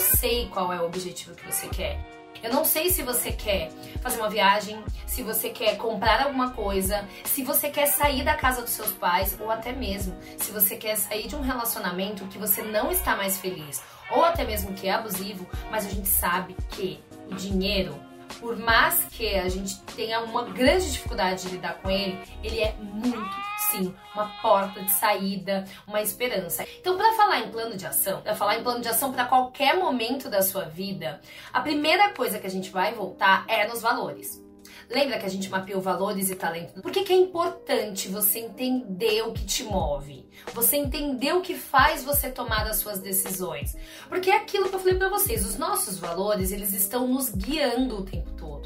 Sei qual é o objetivo que você quer. Eu não sei se você quer fazer uma viagem, se você quer comprar alguma coisa, se você quer sair da casa dos seus pais ou até mesmo se você quer sair de um relacionamento que você não está mais feliz ou até mesmo que é abusivo, mas a gente sabe que o dinheiro, por mais que a gente tenha uma grande dificuldade de lidar com ele, ele é muito, sim, uma porta de saída, uma esperança. Então, para falar em plano de ação, para falar em plano de ação para qualquer momento da sua vida, a primeira coisa que a gente vai voltar é nos valores. Lembra que a gente mapeou valores e talento? Por que, que é importante você entender o que te move? Você entender o que faz você tomar as suas decisões? Porque é aquilo que eu falei pra vocês, os nossos valores, eles estão nos guiando o tempo todo.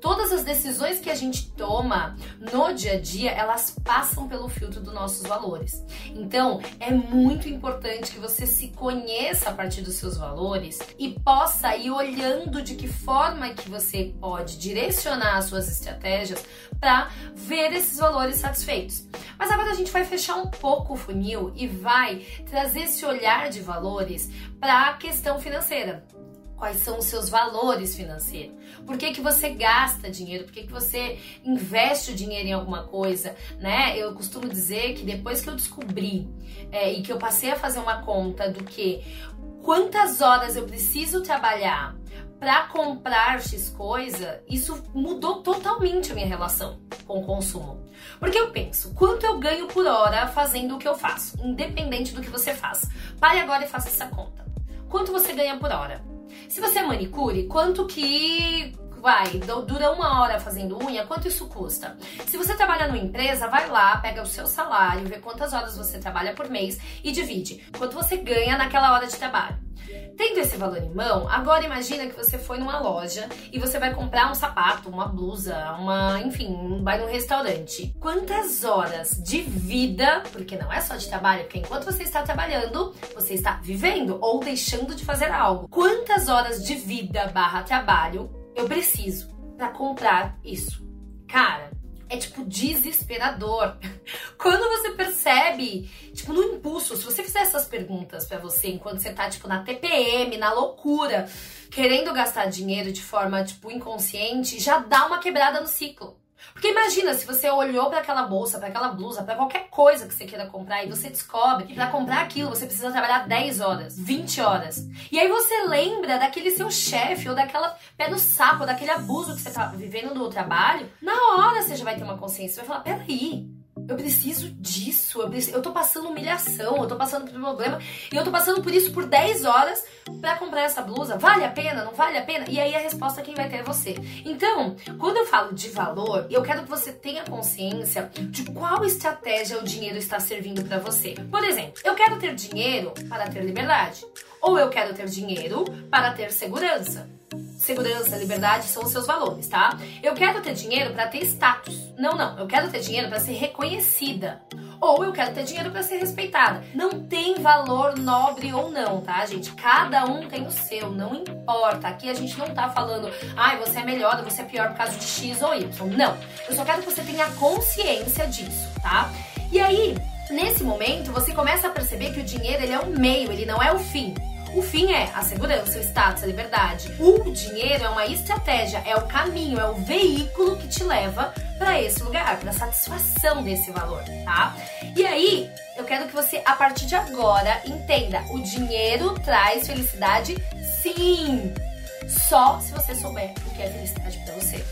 Todas as decisões que a gente toma no dia a dia, elas passam pelo filtro dos nossos valores. Então, é muito importante que você se conheça a partir dos seus valores e possa ir olhando de que forma que você pode direcionar as suas estratégias para ver esses valores satisfeitos. Mas agora a gente vai fechar um pouco o funil e vai trazer esse olhar de valores para a questão financeira quais são os seus valores financeiros. Por que, que você gasta dinheiro? Por que, que você investe o dinheiro em alguma coisa? Né? Eu costumo dizer que depois que eu descobri é, e que eu passei a fazer uma conta do que quantas horas eu preciso trabalhar para comprar X coisa, isso mudou totalmente a minha relação com o consumo. Porque eu penso, quanto eu ganho por hora fazendo o que eu faço, independente do que você faz. Pare agora e faça essa conta. Quanto você ganha por hora? Se você é manicure, quanto que vai, du- dura uma hora fazendo unha, quanto isso custa? Se você trabalha numa empresa, vai lá, pega o seu salário, vê quantas horas você trabalha por mês e divide quanto você ganha naquela hora de trabalho. Tendo esse valor em mão, agora imagina que você foi numa loja e você vai comprar um sapato, uma blusa, uma, enfim, vai num restaurante. Quantas horas de vida, porque não é só de trabalho, porque enquanto você está trabalhando, você está vivendo ou deixando de fazer algo. Quantas horas de vida barra trabalho eu preciso para comprar isso? Cara, é tipo desesperador. Quando você percebe, tipo, no impulso, se você fizer essas perguntas pra você enquanto você tá, tipo, na TPM, na loucura, querendo gastar dinheiro de forma, tipo, inconsciente, já dá uma quebrada no ciclo. Porque imagina se você olhou pra aquela bolsa, pra aquela blusa, pra qualquer coisa que você queira comprar e você descobre que pra comprar aquilo você precisa trabalhar 10 horas, 20 horas. E aí você lembra daquele seu chefe ou daquela pé no saco, ou daquele abuso que você tá vivendo no trabalho, na hora você já vai ter uma consciência, você vai falar, peraí, eu preciso disso, eu, preciso, eu tô passando humilhação, eu tô passando por problema, e eu tô passando por isso por 10 horas pra comprar essa blusa. Vale a pena? Não vale a pena? E aí a resposta quem vai ter é você. Então, quando eu falo de valor, eu quero que você tenha consciência de qual estratégia o dinheiro está servindo pra você. Por exemplo, eu quero ter dinheiro para ter liberdade, ou eu quero ter dinheiro para ter segurança. Segurança, liberdade são os seus valores, tá? Eu quero ter dinheiro para ter status. Não, não. Eu quero ter dinheiro para ser reconhecida. Ou eu quero ter dinheiro para ser respeitada. Não tem valor nobre ou não, tá, gente? Cada um tem o seu, não importa. Aqui a gente não tá falando, ai, você é melhor você é pior por causa de X ou Y. Não. Eu só quero que você tenha consciência disso, tá? E aí, nesse momento, você começa a perceber que o dinheiro ele é um meio, ele não é o fim. O fim é a segurança, o status, a liberdade. O dinheiro é uma estratégia, é o caminho, é o veículo que te leva para esse lugar, para satisfação desse valor, tá? E aí, eu quero que você a partir de agora entenda, o dinheiro traz felicidade, sim. Só se você souber o que é felicidade para você.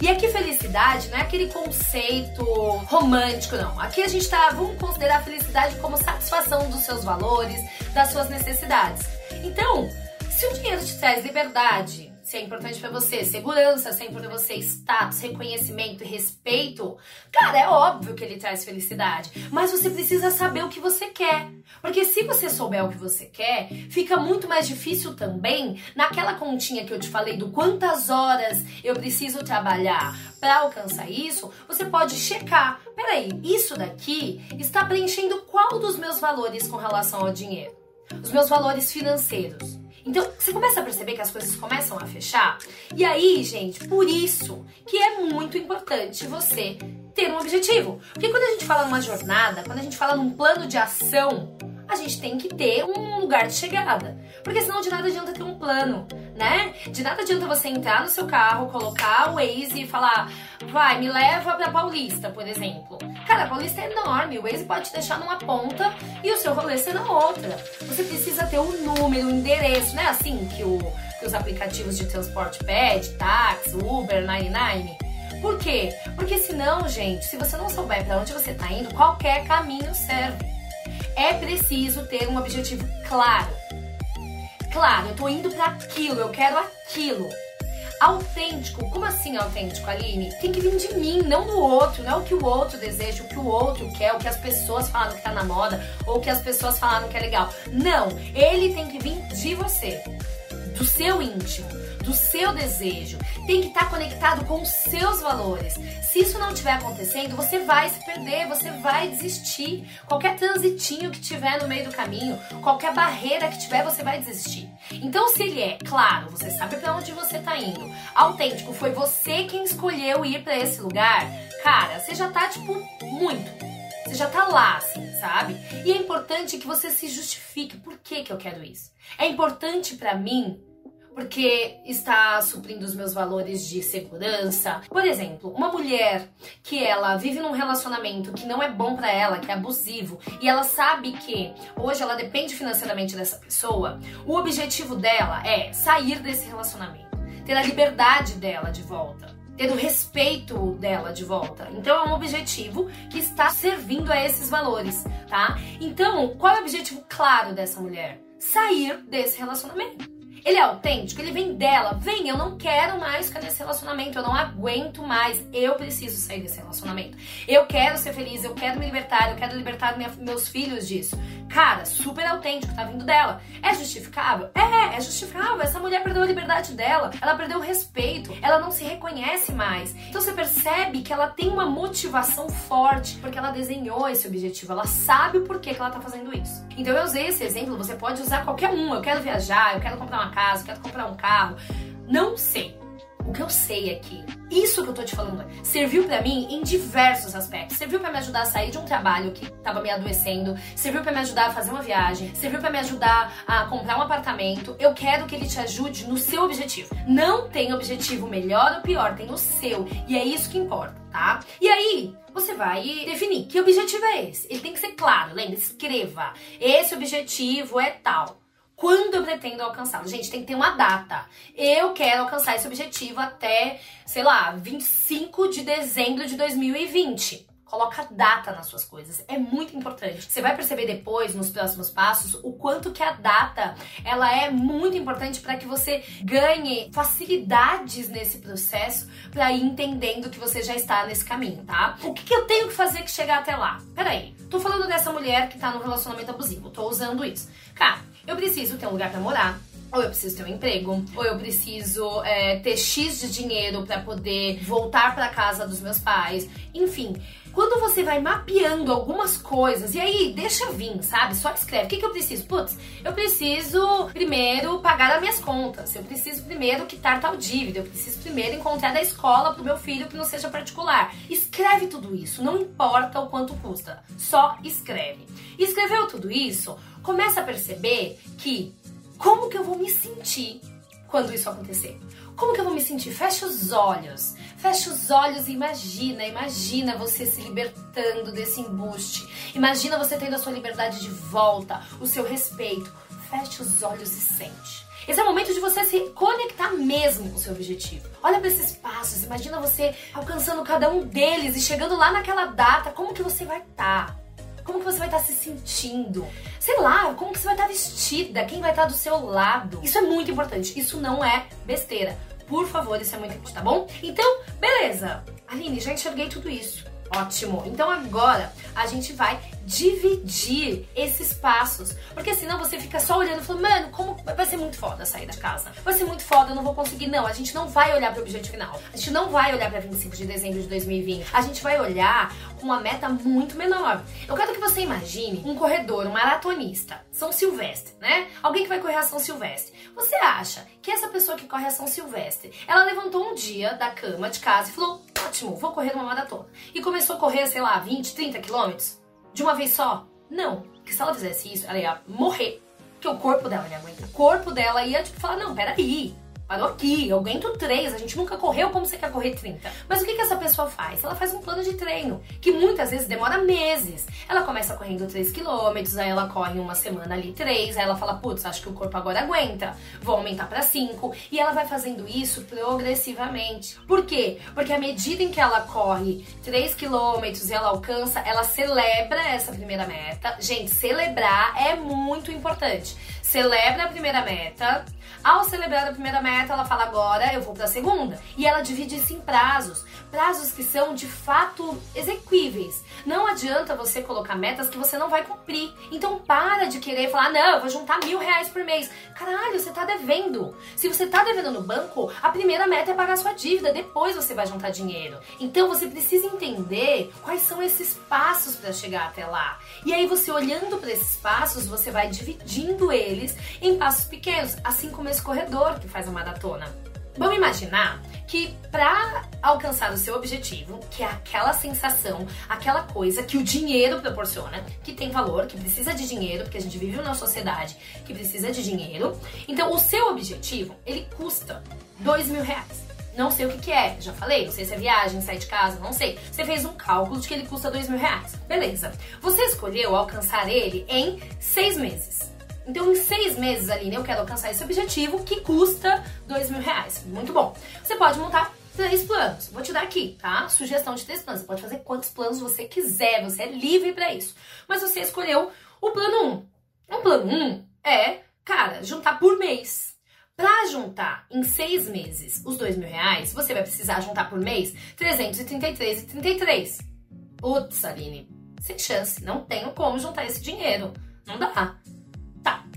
E aqui felicidade não é aquele conceito romântico, não. Aqui a gente tá, vamos considerar a felicidade como satisfação dos seus valores, das suas necessidades. Então, se o dinheiro te traz liberdade, se é importante para você segurança, se é importante pra você status, reconhecimento respeito, cara, é óbvio que ele traz felicidade. Mas você precisa saber o que você quer. Porque se você souber o que você quer, fica muito mais difícil também naquela continha que eu te falei do quantas horas eu preciso trabalhar para alcançar isso, você pode checar. Peraí, isso daqui está preenchendo qual dos meus valores com relação ao dinheiro? Os meus valores financeiros. Então, você começa a perceber que as coisas começam a fechar. E aí, gente, por isso que é muito importante você ter um objetivo. Porque quando a gente fala numa jornada, quando a gente fala num plano de ação, a gente tem que ter um lugar de chegada. Porque senão de nada adianta ter um plano, né? De nada adianta você entrar no seu carro, colocar o Waze e falar, vai, me leva pra Paulista, por exemplo. Cara, a Paulista é enorme, o Waze pode te deixar numa ponta e o seu rolê ser na outra. Você precisa ter um número, um endereço, né? Assim que, o, que os aplicativos de transporte pedem, táxi, Uber, 99. Por quê? Porque senão, gente, se você não souber para onde você tá indo, qualquer caminho serve. É preciso ter um objetivo claro. Claro, eu tô indo para aquilo, eu quero aquilo. Autêntico, como assim autêntico, Aline? Tem que vir de mim, não do outro, não é o que o outro deseja, o que o outro quer, o que as pessoas falam que tá na moda, ou o que as pessoas falaram que é legal. Não, ele tem que vir de você, do seu íntimo do seu desejo, tem que estar conectado com os seus valores. Se isso não estiver acontecendo, você vai se perder, você vai desistir. Qualquer transitinho que tiver no meio do caminho, qualquer barreira que tiver, você vai desistir. Então, se ele é, claro, você sabe para onde você tá indo, autêntico, foi você quem escolheu ir para esse lugar, cara, você já tá tipo muito você já tá lá, assim, sabe? E é importante que você se justifique. Por que, que eu quero isso? É importante para mim porque está suprindo os meus valores de segurança. Por exemplo, uma mulher que ela vive num relacionamento que não é bom para ela, que é abusivo, e ela sabe que hoje ela depende financeiramente dessa pessoa, o objetivo dela é sair desse relacionamento, ter a liberdade dela de volta ter o respeito dela de volta. Então é um objetivo que está servindo a esses valores, tá? Então, qual é o objetivo claro dessa mulher? Sair desse relacionamento. Ele é autêntico, ele vem dela. Vem, eu não quero mais ficar nesse relacionamento, eu não aguento mais. Eu preciso sair desse relacionamento. Eu quero ser feliz, eu quero me libertar, eu quero libertar minha, meus filhos disso. Cara, super autêntico, tá vindo dela. É justificável? É, é justificável. Essa mulher perdeu a liberdade dela, ela perdeu o respeito, ela não se reconhece mais. Então você percebe que ela tem uma motivação forte, porque ela desenhou esse objetivo, ela sabe o porquê que ela tá fazendo isso. Então eu usei esse exemplo, você pode usar qualquer um. Eu quero viajar, eu quero comprar uma casa, quero comprar um carro. Não sei. O que eu sei aqui, isso que eu tô te falando, serviu para mim em diversos aspectos. Serviu para me ajudar a sair de um trabalho que tava me adoecendo, serviu para me ajudar a fazer uma viagem, serviu para me ajudar a comprar um apartamento. Eu quero que ele te ajude no seu objetivo. Não tem objetivo melhor ou pior, tem o seu. E é isso que importa, tá? E aí, você vai definir que objetivo é esse. Ele tem que ser claro, lembra? Escreva. Esse objetivo é tal quando eu pretendo alcançá-lo. Gente, tem que ter uma data. Eu quero alcançar esse objetivo até, sei lá, 25 de dezembro de 2020. Coloca data nas suas coisas, é muito importante. Você vai perceber depois, nos próximos passos, o quanto que a data ela é muito importante para que você ganhe facilidades nesse processo para ir entendendo que você já está nesse caminho, tá? O que, que eu tenho que fazer que chegar até lá? Peraí, tô falando dessa mulher que tá no relacionamento abusivo, tô usando isso. Cara, eu preciso ter um lugar para morar, ou eu preciso ter um emprego, ou eu preciso é, ter X de dinheiro para poder voltar para casa dos meus pais. Enfim, quando você vai mapeando algumas coisas, e aí deixa vir, sabe? Só escreve. O que, que eu preciso? Putz, eu preciso primeiro pagar as minhas contas, eu preciso primeiro quitar tal dívida, eu preciso primeiro encontrar da escola pro meu filho que não seja particular. Escreve tudo isso, não importa o quanto custa, só escreve. Escreveu tudo isso, começa a perceber que como que eu vou me sentir quando isso acontecer? Como que eu vou me sentir? Fecha os olhos. Fecha os olhos e imagina, imagina você se libertando desse embuste. Imagina você tendo a sua liberdade de volta, o seu respeito. Fecha os olhos e sente. Esse é o momento de você se conectar mesmo com o seu objetivo. Olha para esses passos, imagina você alcançando cada um deles e chegando lá naquela data, como que você vai estar? Tá? Como que você vai estar tá se sentindo? Sei lá, como que você vai estar tá vestida? Quem vai estar tá do seu lado? Isso é muito importante. Isso não é besteira. Por favor, isso é muito importante, tá bom? Então, beleza. Aline, já enxerguei tudo isso. Ótimo. Então agora a gente vai dividir esses passos. Porque senão você fica só olhando e falando, mano, como vai ser muito foda sair da casa. Vai ser muito foda, eu não vou conseguir. Não, a gente não vai olhar para o objetivo final. A gente não vai olhar para 25 de dezembro de 2020. A gente vai olhar com uma meta muito menor. Eu quero que você imagine um corredor, um maratonista, São Silvestre, né? Alguém que vai correr a São Silvestre. Você acha que essa pessoa que corre a São Silvestre, ela levantou um dia da cama de casa e falou: ótimo, vou correr uma maratona. E começou a correr, sei lá, 20, 30 quilômetros? de uma vez só? Não. Porque se ela fizesse isso, ela ia morrer. Porque o corpo dela ia aguentar. O corpo dela ia, tipo, falar, não, peraí parou aqui, eu aguento 3, a gente nunca correu como você quer correr 30. Mas o que, que essa pessoa faz? Ela faz um plano de treino, que muitas vezes demora meses. Ela começa correndo 3 km, aí ela corre uma semana ali 3, aí ela fala, putz, acho que o corpo agora aguenta, vou aumentar para 5, e ela vai fazendo isso progressivamente. Por quê? Porque à medida em que ela corre 3 km e ela alcança, ela celebra essa primeira meta. Gente, celebrar é muito importante. Celebra a primeira meta, ao celebrar a primeira meta, ela fala agora eu vou para a segunda. E ela divide isso em prazos, prazos que são de fato exequíveis. Não adianta você colocar metas que você não vai cumprir. Então para de querer falar, não, eu vou juntar mil reais por mês. Caralho, você tá devendo. Se você tá devendo no banco, a primeira meta é pagar sua dívida, depois você vai juntar dinheiro. Então você precisa entender quais são esses passos para chegar até lá. E aí você olhando para esses passos, você vai dividindo eles em passos pequenos, assim como esse corredor que faz a maratona. Vamos imaginar que para alcançar o seu objetivo, que é aquela sensação, aquela coisa que o dinheiro proporciona, que tem valor, que precisa de dinheiro, porque a gente vive numa sociedade que precisa de dinheiro. Então, o seu objetivo, ele custa dois mil reais. Não sei o que, que é, já falei, não sei se é viagem, sair de casa, não sei. Você fez um cálculo de que ele custa dois mil reais. Beleza. Você escolheu alcançar ele em seis meses. Então, em seis meses, Aline, eu quero alcançar esse objetivo que custa dois mil reais. Muito bom. Você pode montar três planos. Vou te dar aqui, tá? Sugestão de três planos. Você pode fazer quantos planos você quiser, você é livre para isso. Mas você escolheu o plano 1. Um. O plano 1 um é, cara, juntar por mês. Para juntar em seis meses os dois mil reais, você vai precisar juntar por mês 333,33. Putz, Aline, sem chance. Não tenho como juntar esse dinheiro. Não dá.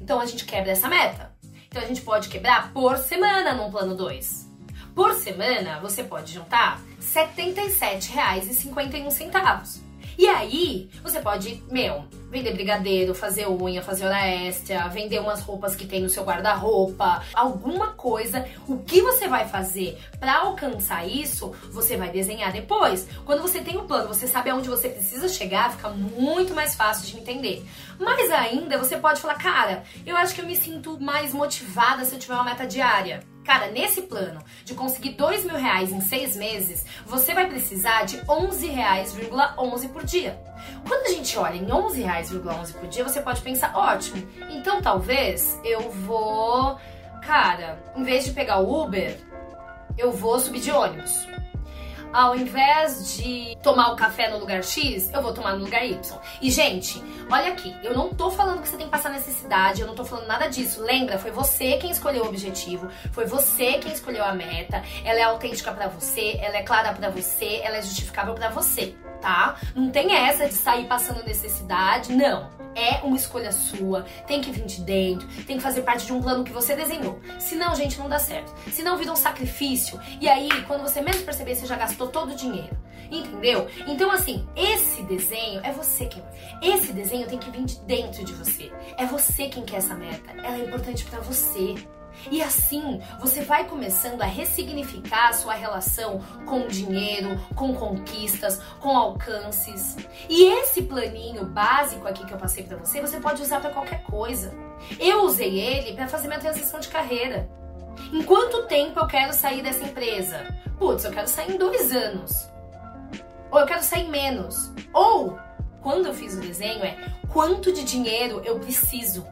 Então a gente quebra essa meta. Então a gente pode quebrar por semana num plano 2. Por semana você pode juntar R$ 77,51. E aí, você pode, meu, vender brigadeiro, fazer unha, fazer hora extra, vender umas roupas que tem no seu guarda-roupa, alguma coisa. O que você vai fazer para alcançar isso, você vai desenhar depois. Quando você tem um plano, você sabe aonde você precisa chegar, fica muito mais fácil de entender. Mas ainda você pode falar, cara, eu acho que eu me sinto mais motivada se eu tiver uma meta diária. Cara, nesse plano de conseguir dois mil reais em seis meses, você vai precisar de 11 reais, 11 por dia. Quando a gente olha em 11 reais, 11 por dia, você pode pensar, ótimo, então talvez eu vou, cara, em vez de pegar o Uber, eu vou subir de ônibus ao invés de tomar o café no lugar X, eu vou tomar no lugar Y. E, gente, olha aqui, eu não tô falando que você tem que passar necessidade, eu não tô falando nada disso. Lembra, foi você quem escolheu o objetivo, foi você quem escolheu a meta, ela é autêntica para você, ela é clara para você, ela é justificável para você, tá? Não tem essa de sair passando necessidade, não é uma escolha sua, tem que vir de dentro, tem que fazer parte de um plano que você desenhou. Senão, gente, não dá certo. Senão vira um sacrifício. E aí, quando você menos perceber, você já gastou todo o dinheiro. Entendeu? Então, assim, esse desenho é você quem. Esse desenho tem que vir de dentro de você. É você quem quer essa meta. Ela é importante para você. E assim, você vai começando a ressignificar a sua relação com dinheiro, com conquistas, com alcances. E esse planinho básico aqui que eu passei para você, você pode usar para qualquer coisa. Eu usei ele para fazer minha transição de carreira. Em quanto tempo eu quero sair dessa empresa? Putz, eu quero sair em dois anos. Ou eu quero sair menos. Ou, quando eu fiz o desenho, é quanto de dinheiro eu preciso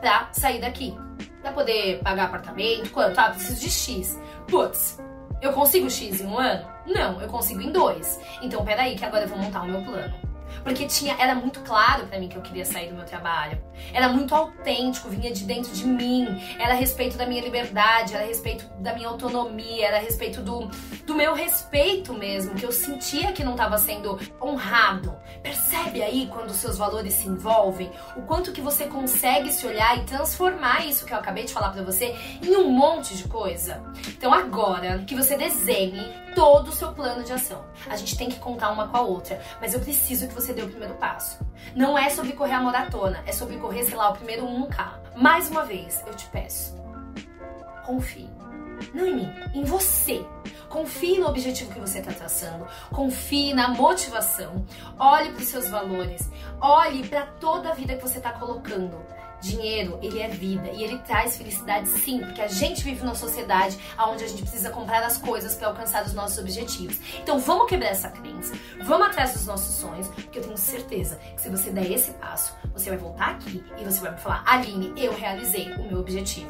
para sair daqui para poder pagar apartamento, quanto? Ah, preciso de X. Putz, eu consigo X em um ano? Não, eu consigo em dois. Então, peraí, que agora eu vou montar o meu plano. Porque tinha, era muito claro para mim que eu queria sair do meu trabalho. Era muito autêntico, vinha de dentro de mim. Era a respeito da minha liberdade, era a respeito da minha autonomia, era a respeito do, do meu respeito mesmo, que eu sentia que não estava sendo honrado. Percebe aí quando os seus valores se envolvem? O quanto que você consegue se olhar e transformar isso que eu acabei de falar para você em um monte de coisa? Então agora que você desenhe todo o seu plano de ação. A gente tem que contar uma com a outra, mas eu preciso que você dê o primeiro passo. Não é sobre correr a maratona, é sobre correr, sei lá, o primeiro 1K. Mais uma vez, eu te peço, confie. Não em mim, em você. Confie no objetivo que você está traçando, confie na motivação, olhe para os seus valores, olhe para toda a vida que você está colocando. Dinheiro, ele é vida e ele traz felicidade sim, porque a gente vive numa sociedade onde a gente precisa comprar as coisas para alcançar os nossos objetivos. Então vamos quebrar essa crença, vamos atrás dos nossos sonhos, porque eu tenho certeza que se você der esse passo, você vai voltar aqui e você vai me falar: Aline, eu realizei o meu objetivo.